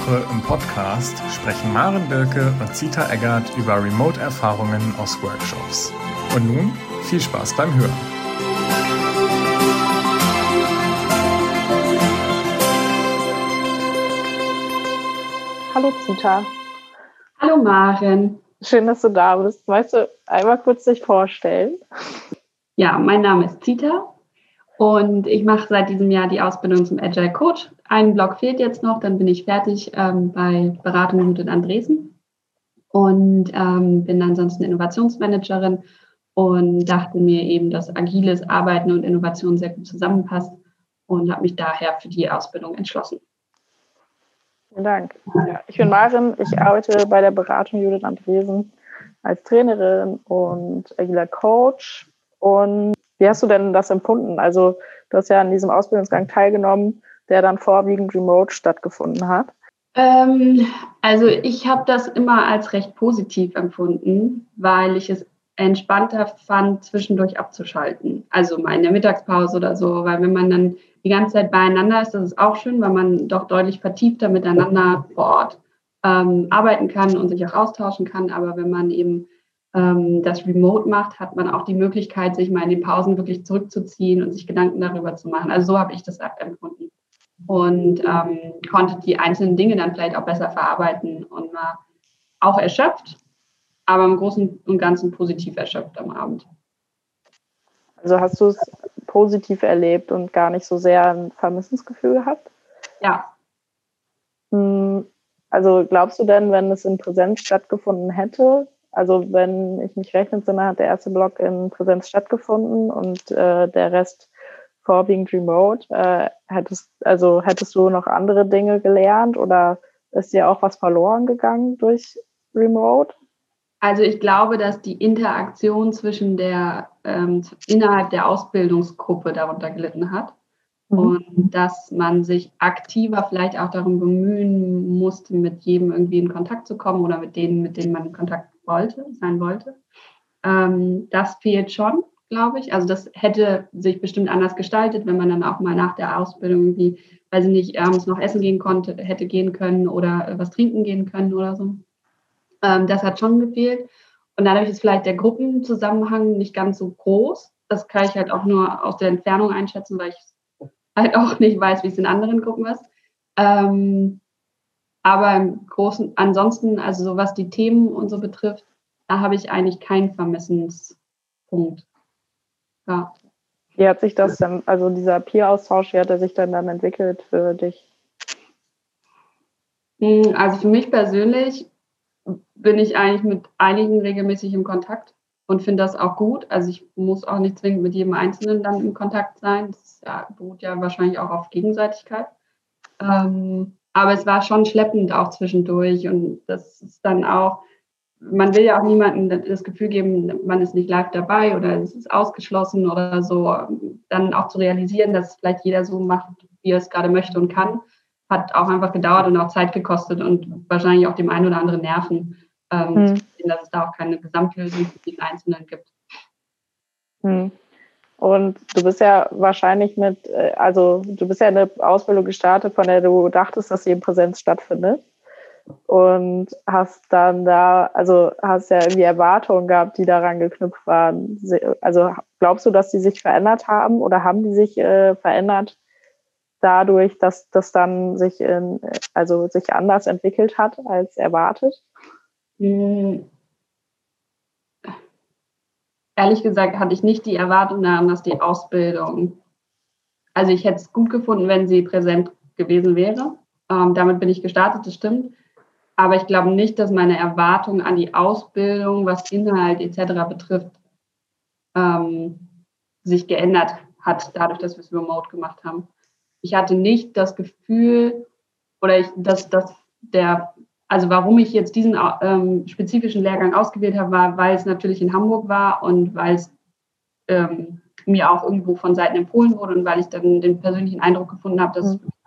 Woche im Podcast sprechen Maren Birke und Zita Eggert über Remote-Erfahrungen aus Workshops. Und nun viel Spaß beim Hören. Hallo Zita. Hallo Maren. Schön, dass du da bist. Weißt du, einmal kurz dich vorstellen? Ja, mein Name ist Zita und ich mache seit diesem Jahr die Ausbildung zum Agile Coach. Ein Blog fehlt jetzt noch, dann bin ich fertig ähm, bei Beratung in Andresen und ähm, bin ansonsten Innovationsmanagerin und dachte mir eben, dass agiles Arbeiten und Innovation sehr gut zusammenpasst und habe mich daher für die Ausbildung entschlossen. Vielen Dank. Ja, ich bin Maren, ich arbeite bei der Beratung Judith Andresen als Trainerin und agiler Coach. Und wie hast du denn das empfunden? Also du hast ja an diesem Ausbildungsgang teilgenommen, der dann vorwiegend remote stattgefunden hat. Ähm, also ich habe das immer als recht positiv empfunden, weil ich es entspannter fand, zwischendurch abzuschalten. Also mal in der Mittagspause oder so, weil wenn man dann die ganze Zeit beieinander ist, das ist auch schön, weil man doch deutlich vertiefter miteinander vor Ort ähm, arbeiten kann und sich auch austauschen kann. Aber wenn man eben ähm, das Remote macht, hat man auch die Möglichkeit, sich mal in den Pausen wirklich zurückzuziehen und sich Gedanken darüber zu machen. Also so habe ich das empfunden und ähm, konnte die einzelnen Dinge dann vielleicht auch besser verarbeiten und war auch erschöpft, aber im Großen und Ganzen positiv erschöpft am Abend. Also hast du es positiv erlebt und gar nicht so sehr ein Vermissensgefühl gehabt? Ja. Hm, also glaubst du denn, wenn es in Präsenz stattgefunden hätte, also wenn ich mich recht entsinne, hat der erste Block in Präsenz stattgefunden und äh, der Rest vorwiegend remote. Äh, hättest, also hättest du noch andere Dinge gelernt oder ist dir auch was verloren gegangen durch Remote? Also ich glaube, dass die Interaktion zwischen der ähm, innerhalb der Ausbildungsgruppe darunter gelitten hat mhm. und dass man sich aktiver vielleicht auch darum bemühen musste, mit jedem irgendwie in Kontakt zu kommen oder mit denen, mit denen man in Kontakt wollte, sein wollte. Ähm, das fehlt schon, glaube ich. Also das hätte sich bestimmt anders gestaltet, wenn man dann auch mal nach der Ausbildung irgendwie, weiß ich nicht, abends noch essen gehen konnte, hätte gehen können oder was trinken gehen können oder so. Ähm, das hat schon gefehlt. Und dadurch ist vielleicht der Gruppenzusammenhang nicht ganz so groß. Das kann ich halt auch nur aus der Entfernung einschätzen, weil ich halt auch nicht weiß, wie es in anderen Gruppen ist. Ähm, aber im Großen, ansonsten, also so was die Themen und so betrifft, da habe ich eigentlich keinen Vermissenspunkt. Ja. Wie hat sich das dann, also dieser Peer-Austausch, wie hat er sich dann dann entwickelt für dich? Hm, also für mich persönlich bin ich eigentlich mit einigen regelmäßig im Kontakt und finde das auch gut. Also ich muss auch nicht zwingend mit jedem Einzelnen dann im Kontakt sein. Das ja, beruht ja wahrscheinlich auch auf Gegenseitigkeit. Ähm, aber es war schon schleppend auch zwischendurch und das ist dann auch, man will ja auch niemandem das Gefühl geben, man ist nicht live dabei oder es ist ausgeschlossen oder so. Dann auch zu realisieren, dass vielleicht jeder so macht, wie er es gerade möchte und kann hat auch einfach gedauert und auch Zeit gekostet und wahrscheinlich auch dem einen oder anderen Nerven, ähm, hm. sehen, dass es da auch keine Gesamtlösung für den Einzelnen gibt. Hm. Und du bist ja wahrscheinlich mit, äh, also du bist ja eine Ausbildung gestartet, von der du dachtest, dass sie in Präsenz stattfindet. Und hast dann da, also hast ja irgendwie Erwartungen gehabt, die daran geknüpft waren. Also glaubst du, dass die sich verändert haben oder haben die sich äh, verändert dadurch, dass das dann sich in, also sich anders entwickelt hat als erwartet? Hm. Ehrlich gesagt hatte ich nicht die Erwartung daran, dass die Ausbildung, also ich hätte es gut gefunden, wenn sie präsent gewesen wäre. Ähm, damit bin ich gestartet, das stimmt. Aber ich glaube nicht, dass meine Erwartung an die Ausbildung, was Inhalt etc. betrifft, ähm, sich geändert hat, dadurch, dass wir es remote gemacht haben ich hatte nicht das Gefühl oder ich, dass, dass der, also warum ich jetzt diesen ähm, spezifischen Lehrgang ausgewählt habe, war, weil es natürlich in Hamburg war und weil es ähm, mir auch irgendwo von Seiten empfohlen wurde und weil ich dann den persönlichen Eindruck gefunden habe, dass mhm. es.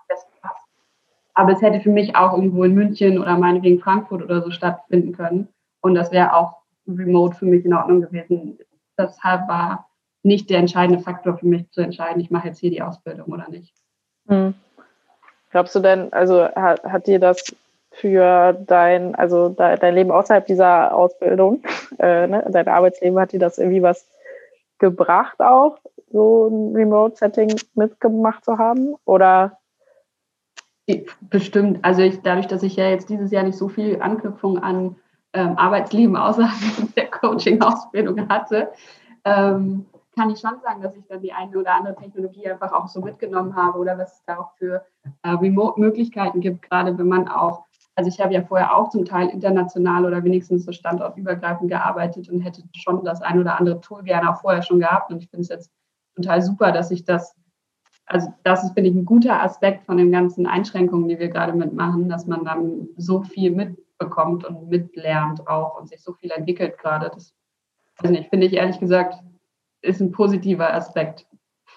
Aber es hätte für mich auch irgendwo in München oder meinetwegen Frankfurt oder so stattfinden können. Und das wäre auch remote für mich in Ordnung gewesen. Deshalb war nicht der entscheidende Faktor für mich zu entscheiden, ich mache jetzt hier die Ausbildung oder nicht. Hm. Glaubst du denn, also hat, hat dir das für dein, also dein Leben außerhalb dieser Ausbildung, äh, ne, dein Arbeitsleben, hat dir das irgendwie was gebracht auch, so ein Remote-Setting mitgemacht zu haben? Oder? Bestimmt. Also ich, dadurch, dass ich ja jetzt dieses Jahr nicht so viel Anknüpfung an ähm, Arbeitsleben außerhalb der Coaching-Ausbildung hatte, ähm, kann ich schon sagen, dass ich dann die eine oder andere Technologie einfach auch so mitgenommen habe oder was es da auch für äh, Remote-Möglichkeiten gibt, gerade wenn man auch, also ich habe ja vorher auch zum Teil international oder wenigstens so standortübergreifend gearbeitet und hätte schon das ein oder andere Tool gerne auch vorher schon gehabt und ich finde es jetzt total super, dass ich das, also das ist, finde ich, ein guter Aspekt von den ganzen Einschränkungen, die wir gerade mitmachen, dass man dann so viel mitbekommt und mitlernt auch und sich so viel entwickelt gerade. Das, weiß nicht, finde ich ehrlich gesagt ist ein positiver Aspekt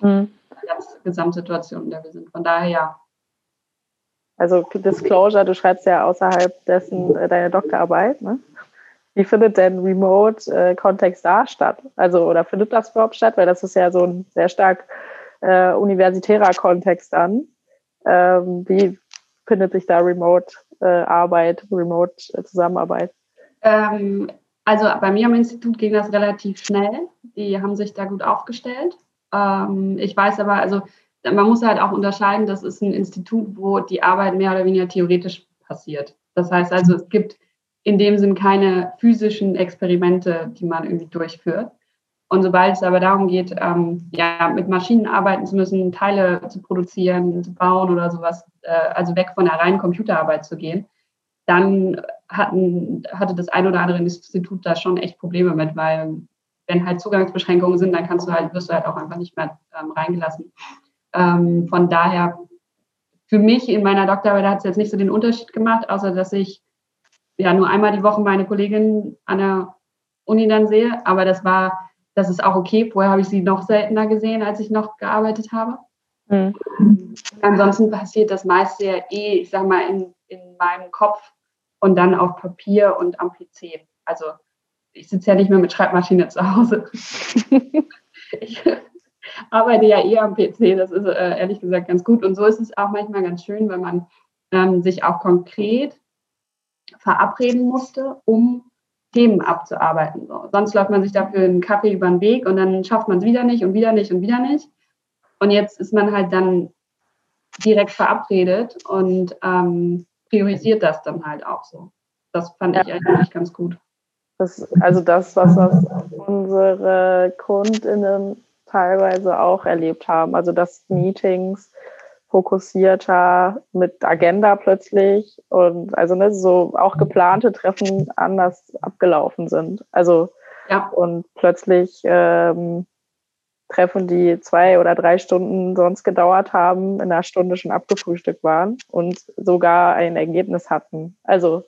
mhm. der ganzen Gesamtsituation, in der wir sind. Von daher ja. Also Disclosure, du schreibst ja außerhalb dessen äh, deine Doktorarbeit. Ne? Wie findet denn Remote-Kontext äh, da statt? Also, oder findet das überhaupt statt? Weil das ist ja so ein sehr stark äh, universitärer Kontext dann. Ähm, wie findet sich da Remote-Arbeit, äh, Remote-Zusammenarbeit? Ähm, also bei mir am Institut ging das relativ schnell. Die haben sich da gut aufgestellt. Ähm, ich weiß aber, also man muss halt auch unterscheiden, das ist ein Institut, wo die Arbeit mehr oder weniger theoretisch passiert. Das heißt also, es gibt in dem Sinn keine physischen Experimente, die man irgendwie durchführt. Und sobald es aber darum geht, ähm, ja, mit Maschinen arbeiten zu müssen, Teile zu produzieren, zu bauen oder sowas, äh, also weg von der reinen Computerarbeit zu gehen, dann hatten, hatte das ein oder andere Institut da schon echt Probleme mit, weil wenn halt Zugangsbeschränkungen sind, dann kannst du halt, wirst du halt auch einfach nicht mehr ähm, reingelassen. Ähm, von daher, für mich in meiner Doktorarbeit hat es jetzt nicht so den Unterschied gemacht, außer dass ich ja nur einmal die Woche meine Kollegin an der Uni dann sehe, aber das war, das ist auch okay. Vorher habe ich sie noch seltener gesehen, als ich noch gearbeitet habe. Mhm. Ansonsten passiert das meiste ja eh, ich sag mal, in, in meinem Kopf und dann auf Papier und am PC. Also ich sitze ja nicht mehr mit Schreibmaschine zu Hause. ich arbeite ja eher am PC, das ist äh, ehrlich gesagt ganz gut. Und so ist es auch manchmal ganz schön, wenn man ähm, sich auch konkret verabreden musste, um Themen abzuarbeiten. So. Sonst läuft man sich dafür einen Kaffee über den Weg und dann schafft man es wieder nicht und wieder nicht und wieder nicht. Und jetzt ist man halt dann direkt verabredet und ähm, priorisiert das dann halt auch so. Das fand ich eigentlich ganz gut. Das, also das, was, was unsere KundInnen teilweise auch erlebt haben. Also dass Meetings fokussierter mit Agenda plötzlich und also ne, so auch geplante Treffen anders abgelaufen sind. Also ja. und plötzlich ähm, Treffen, die zwei oder drei Stunden sonst gedauert haben, in einer Stunde schon abgefrühstückt waren und sogar ein Ergebnis hatten. Also,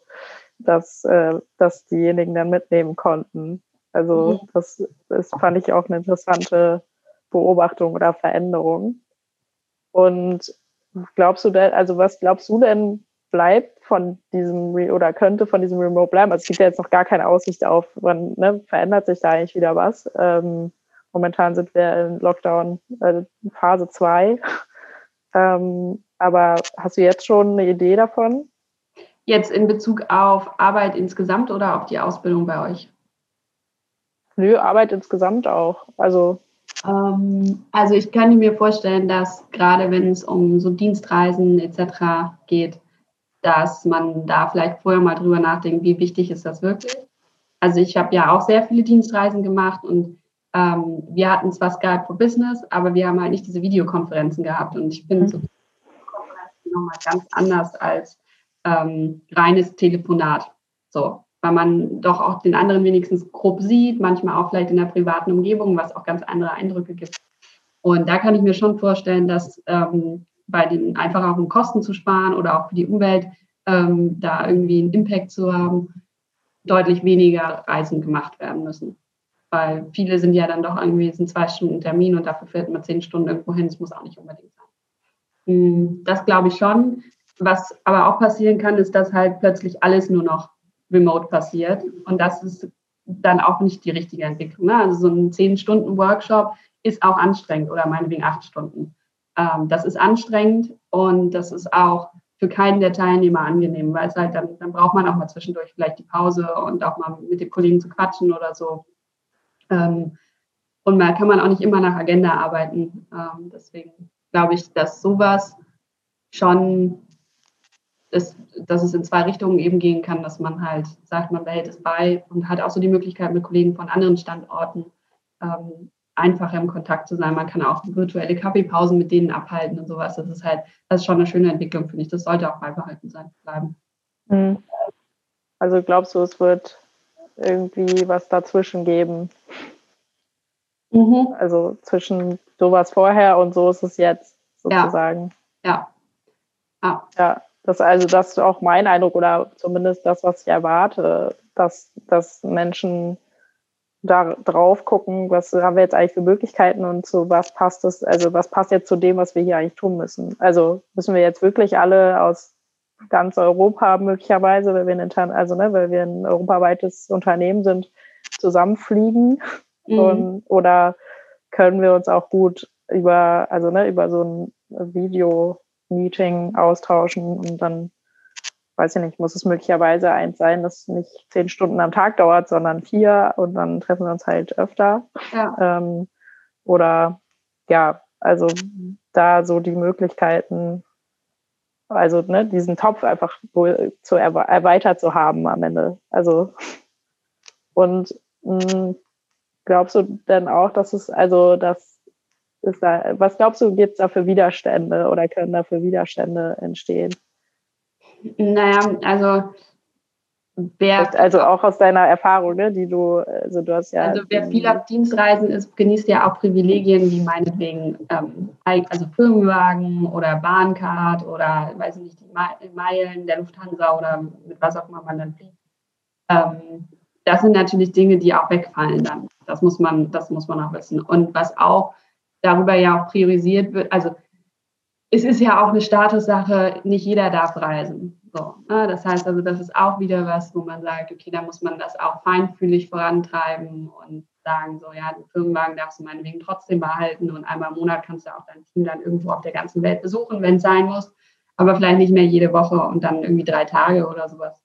dass, äh, dass diejenigen dann mitnehmen konnten. Also, mhm. das, das fand ich auch eine interessante Beobachtung oder Veränderung. Und glaubst du denn, also was glaubst du denn, bleibt von diesem Re oder könnte von diesem Remote bleiben? Also es gibt ja jetzt noch gar keine Aussicht auf, wann ne, verändert sich da eigentlich wieder was. Ähm, Momentan sind wir in Lockdown äh, Phase 2. ähm, aber hast du jetzt schon eine Idee davon? Jetzt in Bezug auf Arbeit insgesamt oder auf die Ausbildung bei euch? Nö, Arbeit insgesamt auch. Also also ich kann mir vorstellen, dass gerade wenn es um so Dienstreisen etc. geht, dass man da vielleicht vorher mal drüber nachdenkt, wie wichtig ist das wirklich. Also ich habe ja auch sehr viele Dienstreisen gemacht und ähm, wir hatten zwar Skype for Business, aber wir haben halt nicht diese Videokonferenzen gehabt. Und ich finde mhm. so Videokonferenzen nochmal ganz anders als ähm, reines Telefonat. So, weil man doch auch den anderen wenigstens grob sieht, manchmal auch vielleicht in der privaten Umgebung, was auch ganz andere Eindrücke gibt. Und da kann ich mir schon vorstellen, dass ähm, bei den einfach auch um Kosten zu sparen oder auch für die Umwelt ähm, da irgendwie einen Impact zu haben, deutlich weniger Reisen gemacht werden müssen. Weil viele sind ja dann doch irgendwie, sind zwei Stunden Termin und dafür fährt man zehn Stunden irgendwo hin. Das muss auch nicht unbedingt sein. Hm, das glaube ich schon. Was aber auch passieren kann, ist, dass halt plötzlich alles nur noch remote passiert. Und das ist dann auch nicht die richtige Entwicklung. Ne? Also so ein zehn Stunden Workshop ist auch anstrengend oder meinetwegen acht Stunden. Ähm, das ist anstrengend, Und das ist auch für keinen der Teilnehmer angenehm, weil es halt dann, dann braucht man auch mal zwischendurch vielleicht die Pause und auch mal mit den Kollegen zu quatschen oder so. Ähm, und da kann man auch nicht immer nach Agenda arbeiten. Ähm, deswegen glaube ich, dass sowas schon, ist, dass es in zwei Richtungen eben gehen kann, dass man halt sagt, man behält es bei und hat auch so die Möglichkeit, mit Kollegen von anderen Standorten ähm, einfacher im Kontakt zu sein. Man kann auch virtuelle Kaffeepausen mit denen abhalten und sowas. Das ist halt, das ist schon eine schöne Entwicklung, finde ich. Das sollte auch beibehalten sein, bleiben. Mhm. Also glaubst du, es wird irgendwie was dazwischen geben? Mhm. Also zwischen sowas vorher und so ist es jetzt sozusagen. Ja. Ja. ja. Das, also das ist auch mein Eindruck oder zumindest das, was ich erwarte, dass, dass Menschen da drauf gucken, was haben wir jetzt eigentlich für Möglichkeiten und zu was passt es, also was passt jetzt zu dem, was wir hier eigentlich tun müssen. Also müssen wir jetzt wirklich alle aus ganz Europa möglicherweise, weil wir ein, also, ne, weil wir ein europaweites Unternehmen sind, zusammenfliegen mhm. und, oder können wir uns auch gut über, also ne, über so ein Video-Meeting austauschen und dann weiß ich nicht, muss es möglicherweise eins sein, das nicht zehn Stunden am Tag dauert, sondern vier und dann treffen wir uns halt öfter. Ja. Ähm, oder ja, also da so die Möglichkeiten, also ne, diesen Topf einfach zu erweitert zu haben am Ende. Also und mh, hm, glaubst du denn auch, dass es, also das ist da, was glaubst du, gibt es da für Widerstände oder können da für Widerstände entstehen? Naja, also wer. Also auch aus deiner Erfahrung, ne, die du, also du hast ja. Also wer viel auf Dienstreisen ist, genießt ja auch Privilegien wie meinetwegen ähm, also Firmenwagen oder Bahncard oder weiß ich nicht, die Meilen der Lufthansa oder mit was auch immer man dann fliegt. Ähm, das sind natürlich Dinge, die auch wegfallen dann. Das muss man, das muss man auch wissen. Und was auch darüber ja auch priorisiert wird, also es ist ja auch eine Statussache, nicht jeder darf reisen. So, ne? Das heißt also, das ist auch wieder was, wo man sagt, okay, da muss man das auch feinfühlig vorantreiben und sagen, so, ja, den Firmenwagen darfst du meinetwegen trotzdem behalten und einmal im Monat kannst du auch dein Team dann irgendwo auf der ganzen Welt besuchen, wenn es sein muss, aber vielleicht nicht mehr jede Woche und dann irgendwie drei Tage oder sowas.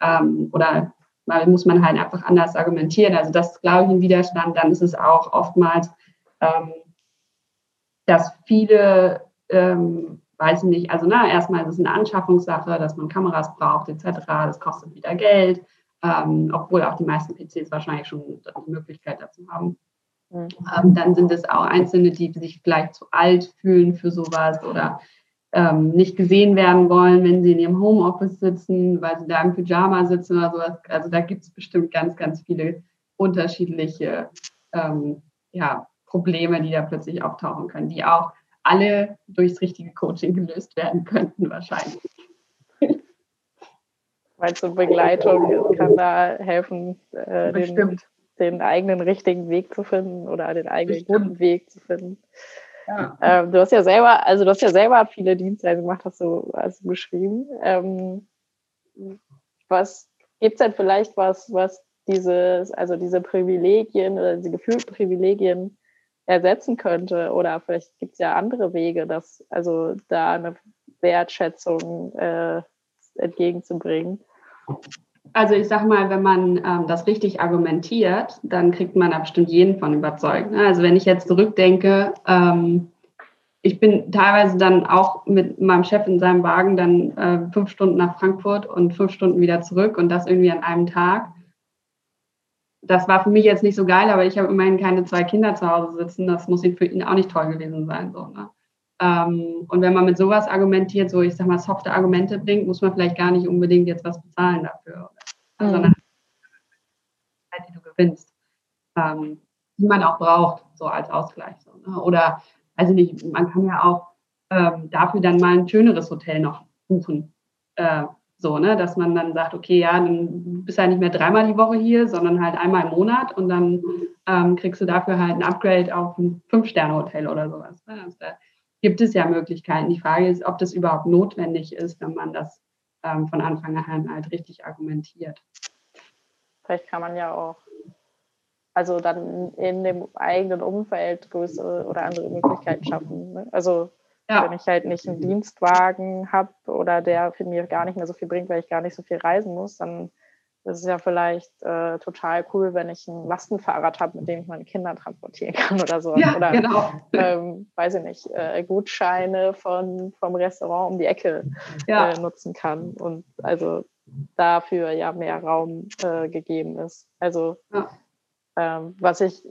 Ähm, oder mal muss man halt einfach anders argumentieren. Also das ist, glaube ich, ein Widerstand. Dann ist es auch oftmals, ähm, dass viele ähm, weiß ich nicht, also na, erstmal ist es eine Anschaffungssache, dass man Kameras braucht etc. Das kostet wieder Geld, ähm, obwohl auch die meisten PCs wahrscheinlich schon die Möglichkeit dazu haben. Mhm. Ähm, dann sind es auch Einzelne, die sich vielleicht zu alt fühlen für sowas oder ähm, nicht gesehen werden wollen, wenn sie in ihrem Homeoffice sitzen, weil sie da im Pyjama sitzen oder sowas. Also da gibt es bestimmt ganz, ganz viele unterschiedliche ähm, ja, Probleme, die da plötzlich auftauchen können, die auch alle durchs richtige Coaching gelöst werden könnten, wahrscheinlich. Weil so Begleitung kann da helfen, äh, den, den, eigenen richtigen Weg zu finden oder den eigenen Bestimmt. guten Weg zu finden. Ja. Ähm, du hast ja selber, also du hast ja selber viele Dienstreisen gemacht, hast du, hast du beschrieben. Ähm, was gibt es denn vielleicht was, was dieses, also diese Privilegien oder diese gefühlten Privilegien ersetzen könnte. Oder vielleicht gibt es ja andere Wege, dass also da eine Wertschätzung äh, entgegenzubringen. Also ich sag mal, wenn man ähm, das richtig argumentiert, dann kriegt man da bestimmt jeden von überzeugt. Ne? Also wenn ich jetzt zurückdenke, ähm, ich bin teilweise dann auch mit meinem Chef in seinem Wagen dann äh, fünf Stunden nach Frankfurt und fünf Stunden wieder zurück und das irgendwie an einem Tag das war für mich jetzt nicht so geil, aber ich habe immerhin keine zwei Kinder zu Hause sitzen. Das muss für ihn auch nicht toll gewesen sein. So, ne? ähm, und wenn man mit sowas argumentiert, so ich sag mal softe Argumente bringt, muss man vielleicht gar nicht unbedingt jetzt was bezahlen dafür, mhm. sondern die du gewinnst, ähm, die man auch braucht, so als Ausgleich. So, ne? Oder, also nicht, man kann ja auch ähm, dafür dann mal ein schöneres Hotel noch buchen. Äh, so, ne, dass man dann sagt, okay, ja, dann bist du halt nicht mehr dreimal die Woche hier, sondern halt einmal im Monat und dann ähm, kriegst du dafür halt ein Upgrade auf ein Fünf-Sterne-Hotel oder sowas. Ne? Also da gibt es ja Möglichkeiten. Die Frage ist, ob das überhaupt notwendig ist, wenn man das ähm, von Anfang an halt richtig argumentiert. Vielleicht kann man ja auch, also dann in dem eigenen Umfeld größere oder andere Möglichkeiten schaffen. Ne? Also Ja. Wenn ich halt nicht einen Dienstwagen habe oder der für mir gar nicht mehr so viel bringt, weil ich gar nicht so viel reisen muss, dann ist es ja vielleicht äh, total cool, wenn ich ein Lastenfahrrad habe, mit dem ich meine Kinder transportieren kann oder so. Ja, oder, genau. Ähm, weiß ich nicht, äh, Gutscheine von, vom Restaurant um die Ecke ja. äh, nutzen kann. Und also dafür ja mehr Raum äh, gegeben ist. Also ja. ähm, was ich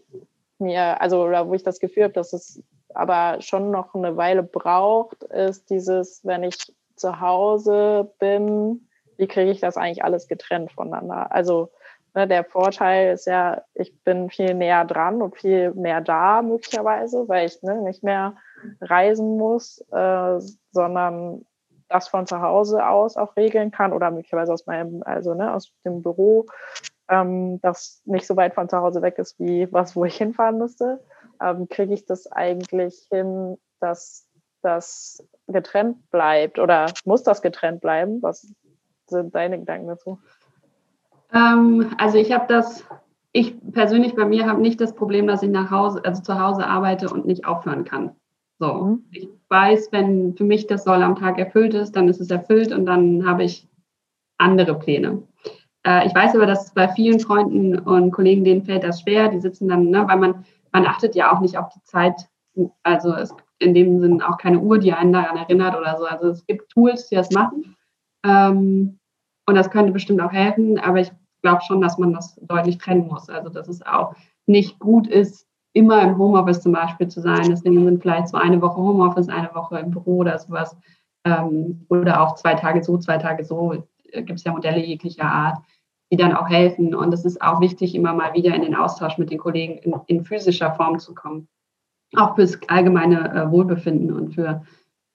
mir, also oder wo ich das Gefühl habe, dass es aber schon noch eine Weile braucht, ist dieses, wenn ich zu Hause bin, wie kriege ich das eigentlich alles getrennt voneinander? Also ne, der Vorteil ist ja, ich bin viel näher dran und viel mehr da möglicherweise, weil ich ne, nicht mehr reisen muss, äh, sondern das von zu Hause aus auch regeln kann oder möglicherweise aus meinem, also ne, aus dem Büro, ähm, das nicht so weit von zu Hause weg ist wie was, wo ich hinfahren müsste ähm, kriege ich das eigentlich hin, dass das getrennt bleibt oder muss das getrennt bleiben? Was sind deine Gedanken dazu? Ähm, also ich habe das, ich persönlich bei mir habe nicht das Problem, dass ich nach Hause, also zu Hause arbeite und nicht aufhören kann. So, mhm. ich weiß, wenn für mich das Soll am Tag erfüllt ist, dann ist es erfüllt und dann habe ich andere Pläne. Äh, ich weiß aber, dass bei vielen Freunden und Kollegen, denen fällt das schwer. Die sitzen dann, ne, weil man man achtet ja auch nicht auf die Zeit. Also es in dem Sinn auch keine Uhr, die einen daran erinnert oder so. Also es gibt Tools, die das machen. Ähm, und das könnte bestimmt auch helfen, aber ich glaube schon, dass man das deutlich trennen muss. Also dass es auch nicht gut ist, immer im Homeoffice zum Beispiel zu sein. Deswegen sind vielleicht so eine Woche Homeoffice, eine Woche im Büro oder sowas. Ähm, oder auch zwei Tage so, zwei Tage so. Gibt es ja Modelle jeglicher Art die dann auch helfen. Und es ist auch wichtig, immer mal wieder in den Austausch mit den Kollegen in, in physischer Form zu kommen. Auch fürs allgemeine äh, Wohlbefinden und für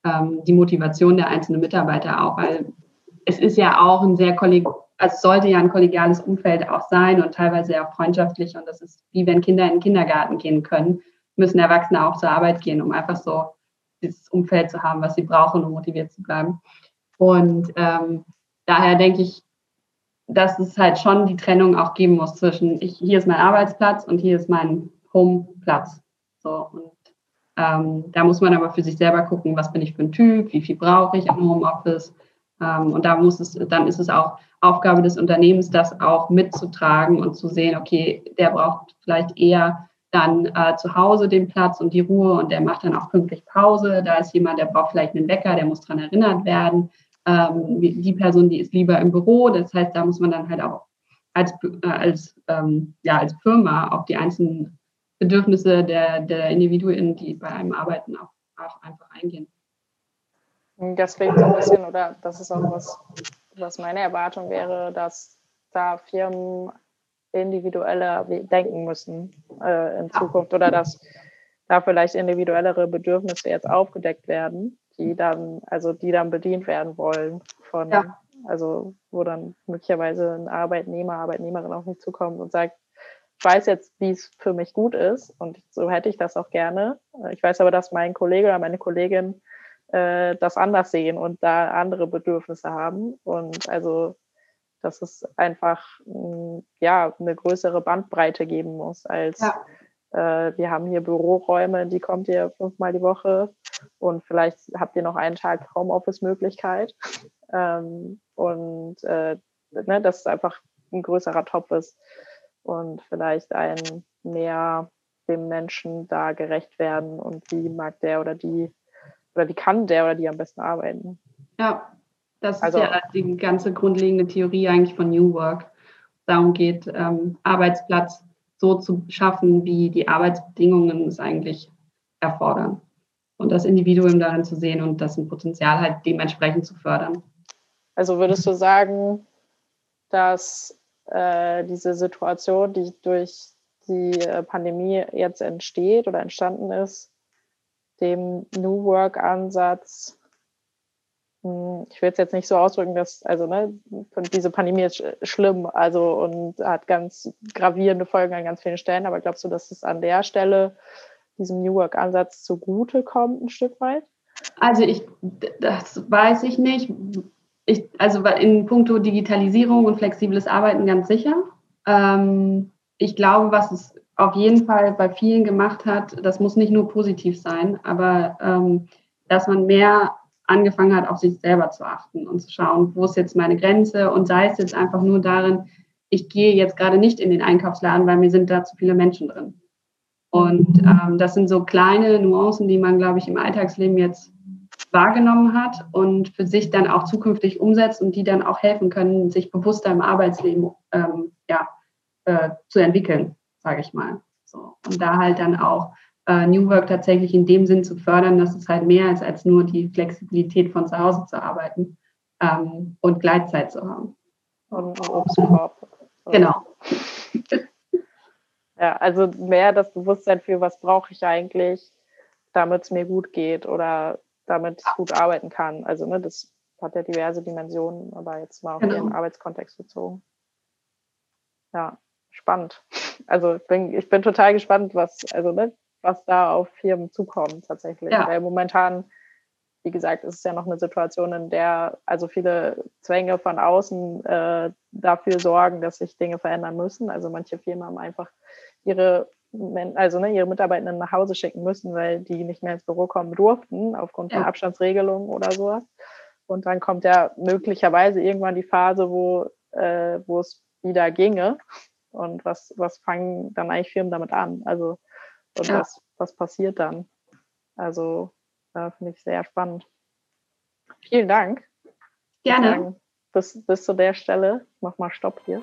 ähm, die Motivation der einzelnen Mitarbeiter auch, weil es ist ja auch ein sehr kolleg also sollte ja ein kollegiales Umfeld auch sein und teilweise auch freundschaftlich. Und das ist wie wenn Kinder in den Kindergarten gehen können, müssen Erwachsene auch zur Arbeit gehen, um einfach so dieses Umfeld zu haben, was sie brauchen, um motiviert zu bleiben. Und ähm, daher denke ich, dass es halt schon die Trennung auch geben muss zwischen, ich, hier ist mein Arbeitsplatz und hier ist mein Homeplatz. So, und ähm, da muss man aber für sich selber gucken, was bin ich für ein Typ, wie viel brauche ich im Homeoffice. Ähm, und da muss es, dann ist es auch Aufgabe des Unternehmens, das auch mitzutragen und zu sehen, okay, der braucht vielleicht eher dann äh, zu Hause den Platz und die Ruhe und der macht dann auch pünktlich Pause. Da ist jemand, der braucht vielleicht einen Wecker, der muss daran erinnert werden ähm, die Person, die ist lieber im Büro. Das heißt, da muss man dann halt auch als, äh, als, ähm, ja, als Firma auf die einzelnen Bedürfnisse der, der Individuen, die bei einem arbeiten, auch, auch einfach eingehen. Das klingt so ein bisschen, oder das ist auch was, was meine Erwartung wäre, dass da Firmen individueller denken müssen äh, in Zukunft oder dass da vielleicht individuellere Bedürfnisse jetzt aufgedeckt werden die dann, also die dann bedient werden wollen von, ja. also wo dann möglicherweise ein Arbeitnehmer, Arbeitnehmerin auf mich zukommt und sagt, ich weiß jetzt, wie es für mich gut ist und so hätte ich das auch gerne. Ich weiß aber, dass mein Kollege oder meine Kollegin äh, das anders sehen und da andere Bedürfnisse haben. Und also, dass es einfach mh, ja eine größere Bandbreite geben muss als ja. Äh, wir haben hier Büroräume, die kommt ihr fünfmal die Woche und vielleicht habt ihr noch einen Tag Homeoffice-Möglichkeit. Ähm, und äh, ne, dass es einfach ein größerer Topf ist und vielleicht ein mehr dem Menschen da gerecht werden und wie mag der oder die oder wie kann der oder die am besten arbeiten. Ja, das also, ist ja die ganze grundlegende Theorie eigentlich von New Work. Darum geht, ähm, Arbeitsplatz so zu schaffen, wie die Arbeitsbedingungen es eigentlich erfordern und das Individuum darin zu sehen und das Potenzial halt dementsprechend zu fördern. Also würdest du sagen, dass äh, diese Situation, die durch die äh, Pandemie jetzt entsteht oder entstanden ist, dem New Work-Ansatz, ich will es jetzt nicht so ausdrücken, dass, also, ne, diese Pandemie ist schlimm, also, und hat ganz gravierende Folgen an ganz vielen Stellen, aber glaubst du, dass es an der Stelle diesem New Work-Ansatz zugute kommt, ein Stück weit? Also ich, das weiß ich nicht. Ich, also in puncto Digitalisierung und flexibles Arbeiten ganz sicher. Ähm, ich glaube, was es auf jeden Fall bei vielen gemacht hat, das muss nicht nur positiv sein, aber ähm, dass man mehr angefangen hat, auf sich selber zu achten und zu schauen, wo ist jetzt meine Grenze und sei es jetzt einfach nur darin, ich gehe jetzt gerade nicht in den Einkaufsladen, weil mir sind da zu viele Menschen drin. Und ähm, das sind so kleine Nuancen, die man, glaube ich, im Alltagsleben jetzt wahrgenommen hat und für sich dann auch zukünftig umsetzt und die dann auch helfen können, sich bewusster im Arbeitsleben ähm, ja, äh, zu entwickeln, sage ich mal. So. Und da halt dann auch äh, New Work tatsächlich in dem Sinn zu fördern, dass es halt mehr ist als nur die Flexibilität von zu Hause zu arbeiten ähm, und Gleitzeit zu haben. Und Obstkorb. Genau. Ja, also mehr das Bewusstsein für, was brauche ich eigentlich, damit es mir gut geht oder damit ich gut arbeiten kann. Also ne, das hat ja diverse Dimensionen, aber jetzt mal auf genau. den Arbeitskontext bezogen. Ja, spannend. Also ich bin, ich bin total gespannt, was, also ne, was da auf Firmen zukommt tatsächlich. Ja. Weil momentan, wie gesagt, ist es ja noch eine Situation, in der also viele Zwänge von außen äh, dafür sorgen, dass sich Dinge verändern müssen. Also manche Firmen haben einfach ihre also ne, ihre Mitarbeitenden nach Hause schicken müssen, weil die nicht mehr ins Büro kommen durften, aufgrund von Abstandsregelungen oder sowas. Und dann kommt ja möglicherweise irgendwann die Phase, wo, äh, wo es wieder ginge. Und was, was fangen dann eigentlich Firmen damit an? Also, und ja. was, was passiert dann? Also, da finde ich sehr spannend. Vielen Dank. Gerne. Sagen, bis, bis zu der Stelle. Ich mach mal Stopp hier.